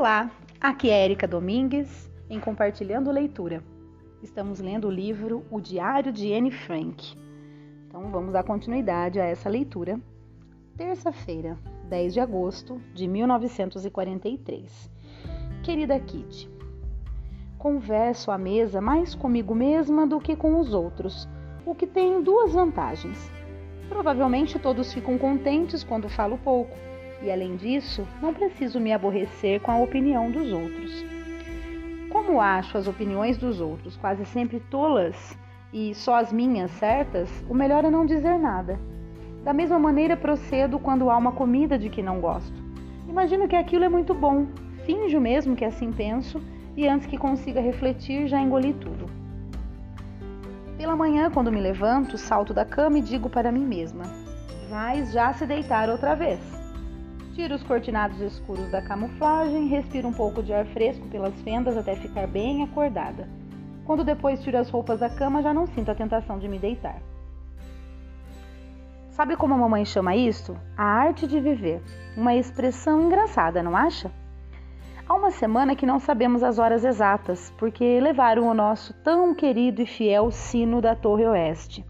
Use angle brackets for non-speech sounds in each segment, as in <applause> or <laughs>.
Olá, aqui é Erika Domingues em Compartilhando Leitura. Estamos lendo o livro O Diário de Anne Frank. Então vamos dar continuidade a essa leitura. Terça-feira, 10 de agosto de 1943. Querida Kitty, converso à mesa mais comigo mesma do que com os outros, o que tem duas vantagens. Provavelmente todos ficam contentes quando falo pouco e além disso, não preciso me aborrecer com a opinião dos outros. Como acho as opiniões dos outros quase sempre tolas e só as minhas certas, o melhor é não dizer nada. Da mesma maneira procedo quando há uma comida de que não gosto. Imagino que aquilo é muito bom, finjo mesmo que assim penso e antes que consiga refletir já engoli tudo. Pela manhã, quando me levanto, salto da cama e digo para mim mesma: Vais já se deitar outra vez. Tiro os cortinados escuros da camuflagem, respiro um pouco de ar fresco pelas fendas até ficar bem acordada. Quando depois tiro as roupas da cama, já não sinto a tentação de me deitar. Sabe como a mamãe chama isso? A arte de viver. Uma expressão engraçada, não acha? Há uma semana que não sabemos as horas exatas, porque levaram o nosso tão querido e fiel sino da Torre Oeste.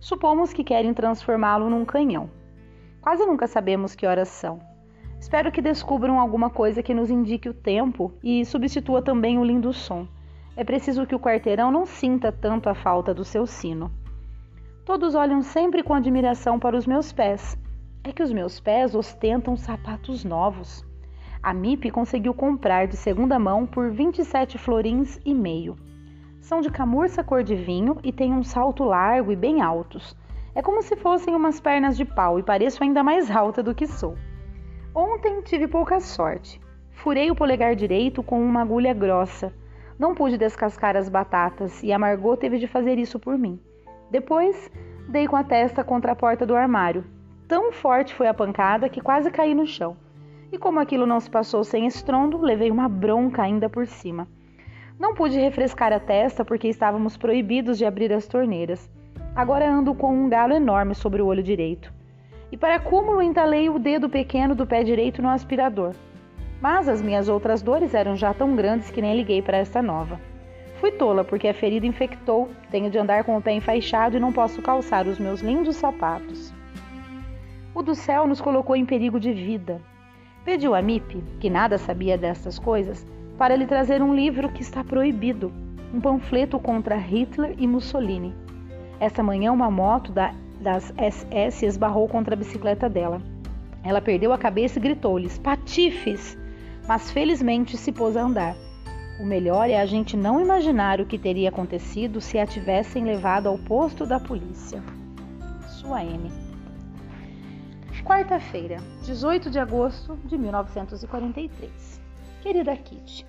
Supomos que querem transformá-lo num canhão. Quase nunca sabemos que horas são. Espero que descubram alguma coisa que nos indique o tempo e substitua também o lindo som. É preciso que o quarteirão não sinta tanto a falta do seu sino. Todos olham sempre com admiração para os meus pés. É que os meus pés ostentam sapatos novos. A MIP conseguiu comprar de segunda mão por 27 florins e meio. São de camurça cor de vinho e têm um salto largo e bem altos. É como se fossem umas pernas de pau e pareço ainda mais alta do que sou. Ontem tive pouca sorte. Furei o polegar direito com uma agulha grossa. Não pude descascar as batatas e a Margot teve de fazer isso por mim. Depois, dei com a testa contra a porta do armário. Tão forte foi a pancada que quase caí no chão. E como aquilo não se passou sem estrondo, levei uma bronca ainda por cima. Não pude refrescar a testa porque estávamos proibidos de abrir as torneiras. Agora ando com um galo enorme sobre o olho direito e para cúmulo entalei o dedo pequeno do pé direito no aspirador. Mas as minhas outras dores eram já tão grandes que nem liguei para esta nova. Fui tola porque a ferida infectou, tenho de andar com o pé enfaixado e não posso calçar os meus lindos sapatos. O do céu nos colocou em perigo de vida. Pediu a Mip, que nada sabia destas coisas, para lhe trazer um livro que está proibido, um panfleto contra Hitler e Mussolini. Essa manhã uma moto da das SS esbarrou contra a bicicleta dela. Ela perdeu a cabeça e gritou-lhes: Patifes! Mas felizmente se pôs a andar. O melhor é a gente não imaginar o que teria acontecido se a tivessem levado ao posto da polícia. Sua M. Quarta-feira, 18 de agosto de 1943. Querida Kitty,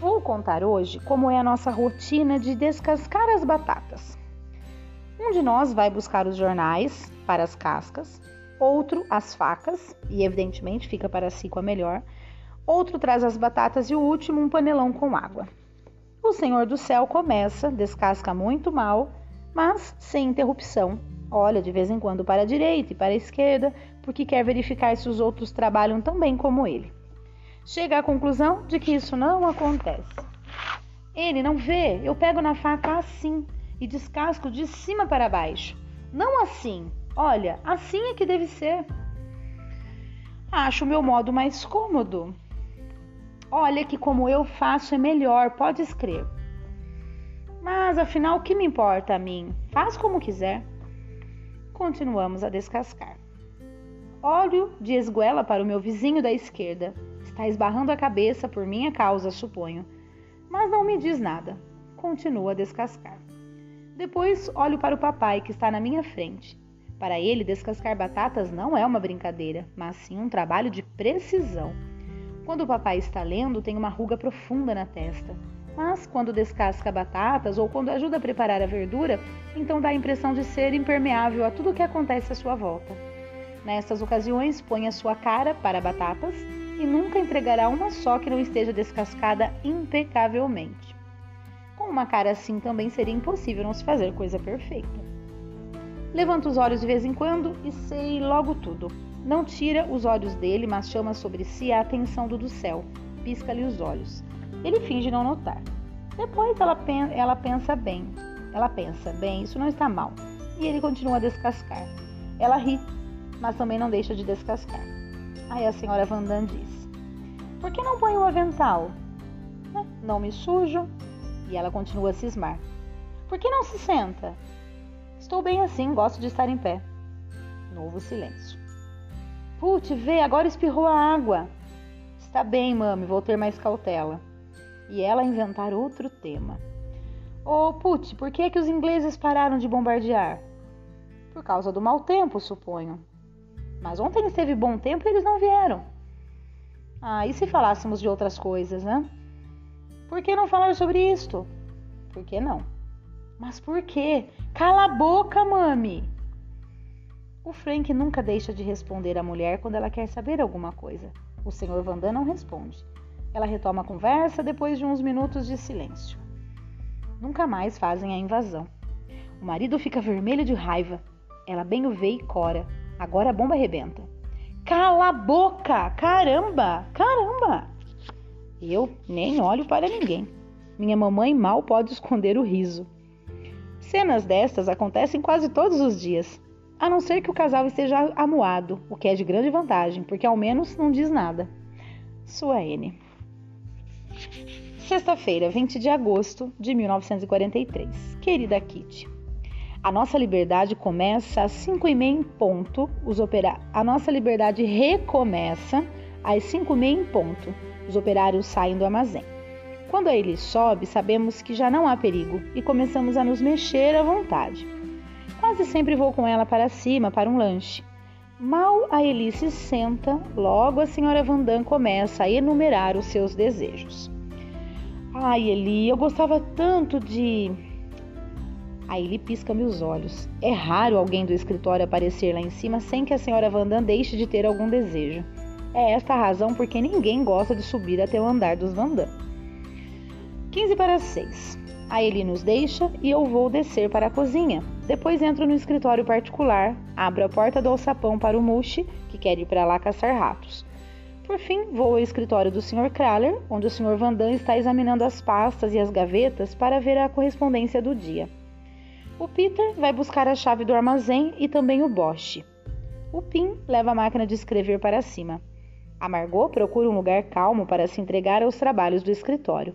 vou contar hoje como é a nossa rotina de descascar as batatas. Um de nós vai buscar os jornais para as cascas, outro as facas, e evidentemente fica para si com a melhor, outro traz as batatas e o último um panelão com água. O Senhor do Céu começa, descasca muito mal, mas sem interrupção. Olha de vez em quando para a direita e para a esquerda, porque quer verificar se os outros trabalham tão bem como ele. Chega à conclusão de que isso não acontece. Ele não vê, eu pego na faca assim e descasco de cima para baixo. Não assim. Olha, assim é que deve ser. Acho o meu modo mais cômodo. Olha que como eu faço é melhor, pode escrever. Mas afinal, o que me importa a mim? Faz como quiser. Continuamos a descascar. Olho de esguela para o meu vizinho da esquerda. Está esbarrando a cabeça por minha causa, suponho. Mas não me diz nada. Continua a descascar. Depois olho para o papai que está na minha frente. Para ele, descascar batatas não é uma brincadeira, mas sim um trabalho de precisão. Quando o papai está lendo, tem uma ruga profunda na testa. Mas quando descasca batatas ou quando ajuda a preparar a verdura, então dá a impressão de ser impermeável a tudo o que acontece à sua volta. Nestas ocasiões, põe a sua cara para batatas e nunca entregará uma só que não esteja descascada impecavelmente. Uma cara assim também seria impossível não se fazer coisa perfeita. Levanta os olhos de vez em quando e sei logo tudo. Não tira os olhos dele, mas chama sobre si a atenção do do céu, pisca-lhe os olhos. Ele finge não notar. Depois ela, ela pensa bem. Ela pensa, bem, isso não está mal. E ele continua a descascar. Ela ri, mas também não deixa de descascar. Aí a senhora Vandan diz: Por que não põe o avental? Né? Não me sujo. E ela continua a cismar. Por que não se senta? Estou bem assim, gosto de estar em pé. Novo silêncio. Putz, vê, agora espirrou a água. Está bem, mami, vou ter mais cautela. E ela inventar outro tema. Ô, oh, Putz, por que, é que os ingleses pararam de bombardear? Por causa do mau tempo, suponho. Mas ontem esteve bom tempo e eles não vieram. Ah, e se falássemos de outras coisas, né? Por que não falar sobre isto? Por que não? Mas por quê? Cala a boca, mami! O Frank nunca deixa de responder à mulher quando ela quer saber alguma coisa. O Sr. Vandan não responde. Ela retoma a conversa depois de uns minutos de silêncio. Nunca mais fazem a invasão. O marido fica vermelho de raiva. Ela bem o vê e cora. Agora a bomba arrebenta. Cala a boca! Caramba! Caramba! Eu nem olho para ninguém. Minha mamãe mal pode esconder o riso. Cenas destas acontecem quase todos os dias a não ser que o casal esteja amuado, o que é de grande vantagem, porque ao menos não diz nada. Sua N. Sexta-feira, 20 de agosto de 1943. Querida Kitty, a nossa liberdade começa às 5 e meia em ponto. Os opera... A nossa liberdade recomeça às 5 e meia em ponto. Os operários saem do armazém. Quando a ele sobe, sabemos que já não há perigo e começamos a nos mexer à vontade. Quase sempre vou com ela para cima para um lanche. Mal a Elise senta, logo a senhora Vandam começa a enumerar os seus desejos. Ai, Eli, eu gostava tanto de. A Eli pisca-me os olhos. É raro alguém do escritório aparecer lá em cima sem que a senhora Vandam deixe de ter algum desejo. É esta a razão porque ninguém gosta de subir até o andar dos Vandam. 15 para 6. A Eli nos deixa e eu vou descer para a cozinha. Depois entro no escritório particular, abro a porta do alçapão para o Mushi, que quer ir para lá caçar ratos. Por fim, vou ao escritório do Sr. Kraler, onde o Sr. Vandan está examinando as pastas e as gavetas para ver a correspondência do dia. O Peter vai buscar a chave do armazém e também o Bosch. O Pim leva a máquina de escrever para cima. A Margot procura um lugar calmo para se entregar aos trabalhos do escritório.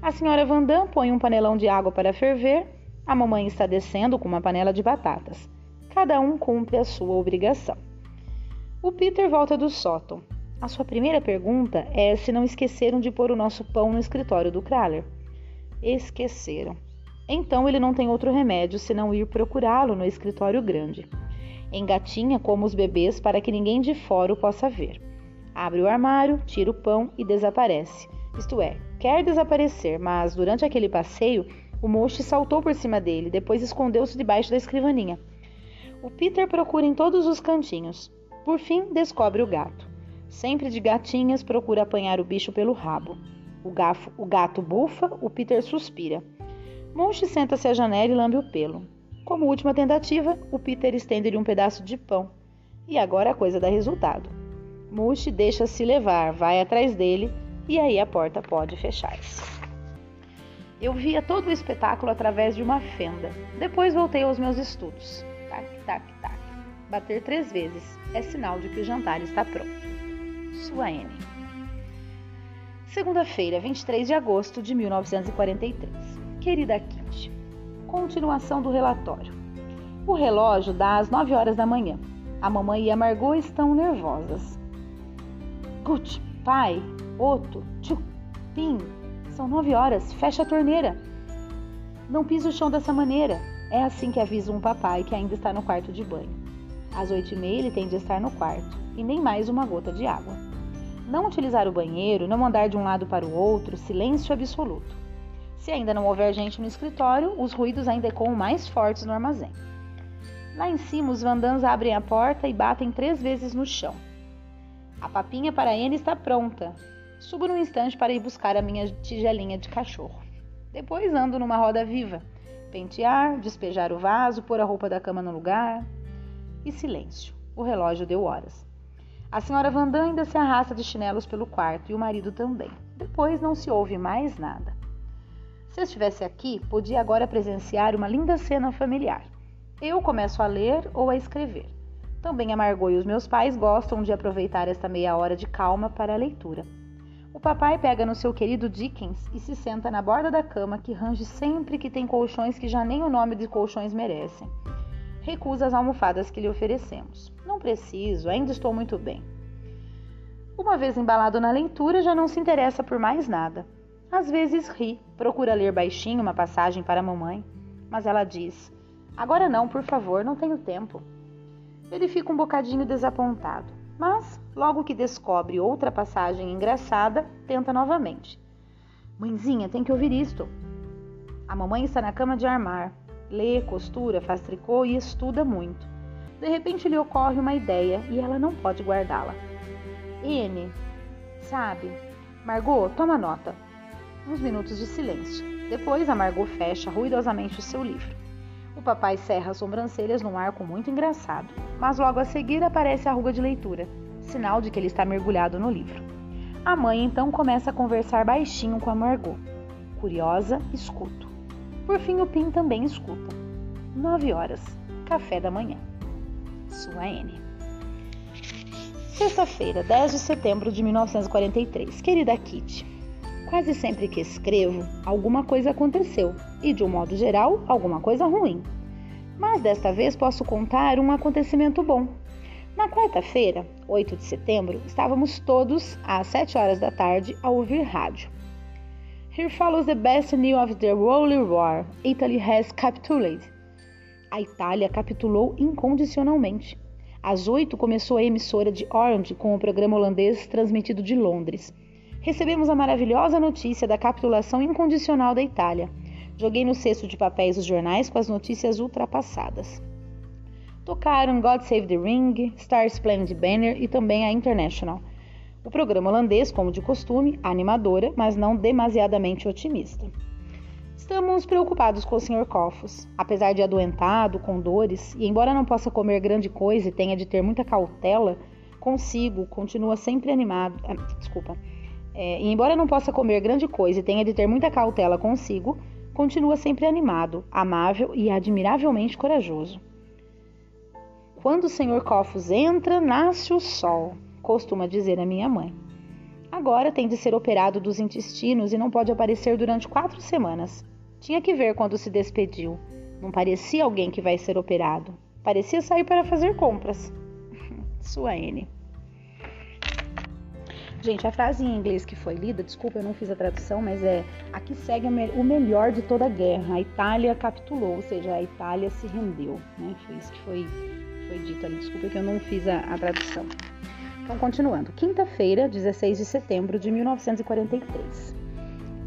A senhora Vandam põe um panelão de água para ferver a mamãe está descendo com uma panela de batatas. Cada um cumpre a sua obrigação. O Peter volta do sótão. A sua primeira pergunta é se não esqueceram de pôr o nosso pão no escritório do Kraler. Esqueceram. Então ele não tem outro remédio senão ir procurá-lo no escritório grande. Engatinha como os bebês para que ninguém de fora o possa ver. Abre o armário, tira o pão e desaparece. Isto é, quer desaparecer, mas durante aquele passeio o Moshi saltou por cima dele, depois escondeu-se debaixo da escrivaninha. O Peter procura em todos os cantinhos. Por fim, descobre o gato. Sempre de gatinhas, procura apanhar o bicho pelo rabo. O, gafo, o gato bufa, o Peter suspira. Monche senta-se à janela e lambe o pelo. Como última tentativa, o Peter estende-lhe um pedaço de pão. E agora a coisa dá resultado. Mushi deixa-se levar, vai atrás dele e aí a porta pode fechar-se. Eu via todo o espetáculo através de uma fenda. Depois voltei aos meus estudos. Tac, tac, tac. Bater três vezes é sinal de que o jantar está pronto. Sua N. Segunda-feira, 23 de agosto de 1943. Querida Kitty, continuação do relatório. O relógio dá às 9 horas da manhã. A mamãe e a Margot estão nervosas. Gut, pai, Otto, tchuk, pim, são nove horas, fecha a torneira. Não pise o chão dessa maneira. É assim que avisa um papai que ainda está no quarto de banho. Às oito e meia ele tem de estar no quarto, e nem mais uma gota de água. Não utilizar o banheiro, não andar de um lado para o outro, silêncio absoluto. Se ainda não houver gente no escritório, os ruídos ainda ecoam mais fortes no armazém. Lá em cima, os vandãs abrem a porta e batem três vezes no chão. A papinha para N está pronta, Subo num instante para ir buscar a minha tigelinha de cachorro. Depois ando numa roda viva, pentear, despejar o vaso, pôr a roupa da cama no lugar. E silêncio. O relógio deu horas. A senhora Vandam ainda se arrasta de chinelos pelo quarto e o marido também. Depois não se ouve mais nada. Se eu estivesse aqui, podia agora presenciar uma linda cena familiar. Eu começo a ler ou a escrever. Também a Margot e os meus pais gostam de aproveitar esta meia hora de calma para a leitura. O papai pega no seu querido Dickens e se senta na borda da cama que range sempre que tem colchões que já nem o nome de colchões merecem. Recusa as almofadas que lhe oferecemos. Não preciso, ainda estou muito bem. Uma vez embalado na leitura, já não se interessa por mais nada. Às vezes ri, procura ler baixinho uma passagem para a mamãe, mas ela diz: Agora não, por favor, não tenho tempo. Ele fica um bocadinho desapontado. Mas, logo que descobre outra passagem engraçada, tenta novamente. Mãezinha, tem que ouvir isto. A mamãe está na cama de armar. Lê, costura, faz tricô e estuda muito. De repente lhe ocorre uma ideia e ela não pode guardá-la. N, sabe? Margot, toma nota. Uns minutos de silêncio. Depois a Margot fecha ruidosamente o seu livro. O papai cerra as sobrancelhas num arco muito engraçado, mas logo a seguir aparece a ruga de leitura, sinal de que ele está mergulhado no livro. A mãe então começa a conversar baixinho com a Margot. Curiosa, escuto. Por fim, o Pim também escuta. Nove horas, café da manhã. Sua N. Sexta-feira, 10 de setembro de 1943. Querida Kitty, quase sempre que escrevo, alguma coisa aconteceu e, de um modo geral, alguma coisa ruim. Mas desta vez posso contar um acontecimento bom. Na quarta-feira, 8 de setembro, estávamos todos às 7 horas da tarde a ouvir rádio. Here follows the best news of the World War. Italy has capitulated. A Itália capitulou incondicionalmente. Às 8 começou a emissora de Orange com o programa holandês transmitido de Londres. Recebemos a maravilhosa notícia da capitulação incondicional da Itália. Joguei no cesto de papéis os jornais com as notícias ultrapassadas. Tocaram God Save the Ring, Star Splendid Banner e também a International. O programa holandês, como de costume, animadora, mas não demasiadamente otimista. Estamos preocupados com o Sr. Coffos. Apesar de adoentado, com dores, e embora não possa comer grande coisa e tenha de ter muita cautela, consigo, continua sempre animado. Ah, desculpa. É, e embora não possa comer grande coisa e tenha de ter muita cautela consigo, continua sempre animado, amável e admiravelmente corajoso. Quando o Sr. Cofos entra, nasce o sol, costuma dizer a minha mãe. Agora tem de ser operado dos intestinos e não pode aparecer durante quatro semanas. Tinha que ver quando se despediu. Não parecia alguém que vai ser operado. Parecia sair para fazer compras. <laughs> Sua N. Gente, a frase em inglês que foi lida, desculpa, eu não fiz a tradução, mas é: aqui segue o melhor de toda a guerra. A Itália capitulou, ou seja, a Itália se rendeu. Né? Foi isso que foi, foi dito ali. Desculpa que eu não fiz a, a tradução. Então, continuando. Quinta-feira, 16 de setembro de 1943.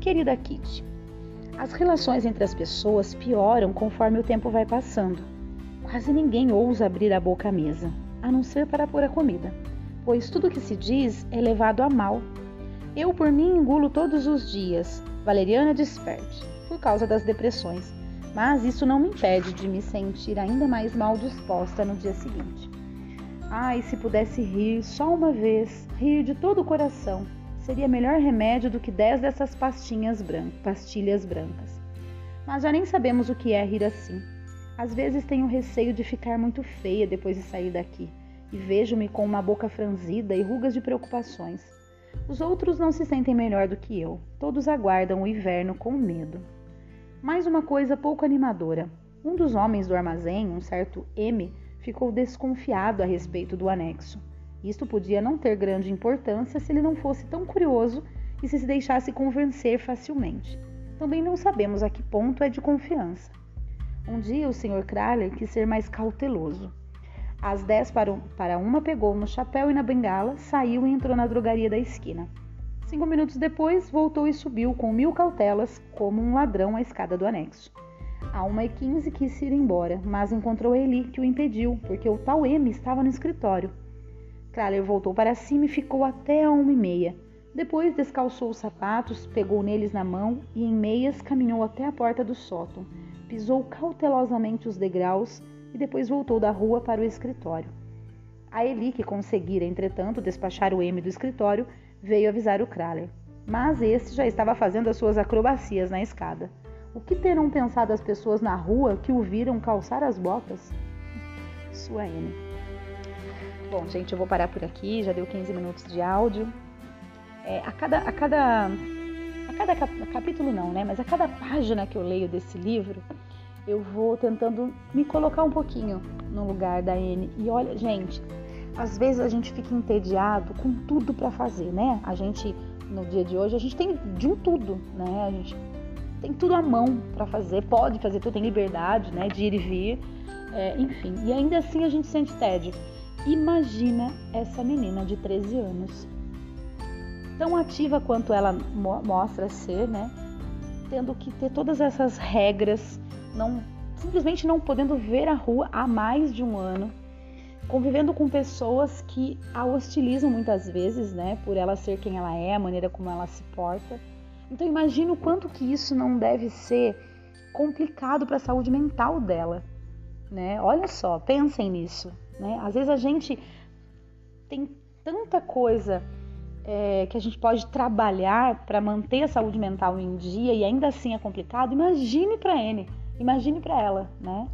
Querida Kitty, as relações entre as pessoas pioram conforme o tempo vai passando. Quase ninguém ousa abrir a boca à mesa, a não ser para pôr a comida pois tudo que se diz é levado a mal. Eu, por mim, engulo todos os dias, Valeriana desperte, por causa das depressões, mas isso não me impede de me sentir ainda mais mal disposta no dia seguinte. Ai, se pudesse rir só uma vez, rir de todo o coração, seria melhor remédio do que dez dessas pastinhas brancas, pastilhas brancas. Mas já nem sabemos o que é rir assim. Às vezes tenho receio de ficar muito feia depois de sair daqui e vejo-me com uma boca franzida e rugas de preocupações. Os outros não se sentem melhor do que eu, todos aguardam o inverno com medo. Mais uma coisa pouco animadora. Um dos homens do armazém, um certo M, ficou desconfiado a respeito do anexo. Isto podia não ter grande importância se ele não fosse tão curioso e se se deixasse convencer facilmente. Também não sabemos a que ponto é de confiança. Um dia o Sr. Kraler quis ser mais cauteloso. Às 10 para uma, pegou no chapéu e na bengala, saiu e entrou na drogaria da esquina. Cinco minutos depois, voltou e subiu com mil cautelas, como um ladrão, a escada do anexo. A 1h15 quis ir embora, mas encontrou Eli, que o impediu, porque o tal M estava no escritório. Kraler voltou para cima e ficou até a 1h30. Depois descalçou os sapatos, pegou neles na mão e, em meias, caminhou até a porta do sótão. Pisou cautelosamente os degraus e depois voltou da rua para o escritório. A Eli, que conseguira, entretanto, despachar o M do escritório, veio avisar o Kraler. Mas este já estava fazendo as suas acrobacias na escada. O que terão pensado as pessoas na rua que o viram calçar as botas? Sua N. Bom, gente, eu vou parar por aqui, já deu 15 minutos de áudio. É, a cada, a cada, a cada cap, capítulo não, né? Mas a cada página que eu leio desse livro, eu vou tentando me colocar um pouquinho no lugar da N. E olha, gente, às vezes a gente fica entediado com tudo para fazer, né? A gente no dia de hoje a gente tem de um tudo, né? A gente tem tudo à mão para fazer, pode fazer tudo, tem liberdade, né? De ir e vir, é, enfim. E ainda assim a gente sente tédio. Imagina essa menina de 13 anos, tão ativa quanto ela mo mostra ser, né? Tendo que ter todas essas regras, não simplesmente não podendo ver a rua há mais de um ano, convivendo com pessoas que a hostilizam muitas vezes, né? Por ela ser quem ela é, a maneira como ela se porta. Então imagina o quanto que isso não deve ser complicado para a saúde mental dela, né? Olha só, pensem nisso. Né? Às vezes a gente tem tanta coisa é, que a gente pode trabalhar para manter a saúde mental em dia e ainda assim é complicado. Imagine para ele, imagine para ela, né?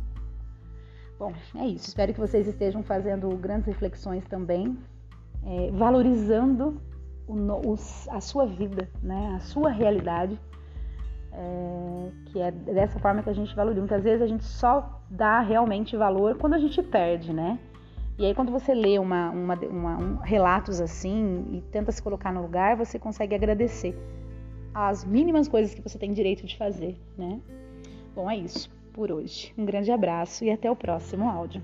Bom, é isso. Espero que vocês estejam fazendo grandes reflexões também, é, valorizando o, a sua vida, né? A sua realidade. É, que é dessa forma que a gente valoriza. Muitas vezes a gente só dá realmente valor quando a gente perde, né? E aí, quando você lê uma, uma, uma, um, relatos assim e tenta se colocar no lugar, você consegue agradecer as mínimas coisas que você tem direito de fazer, né? Bom, é isso por hoje. Um grande abraço e até o próximo áudio.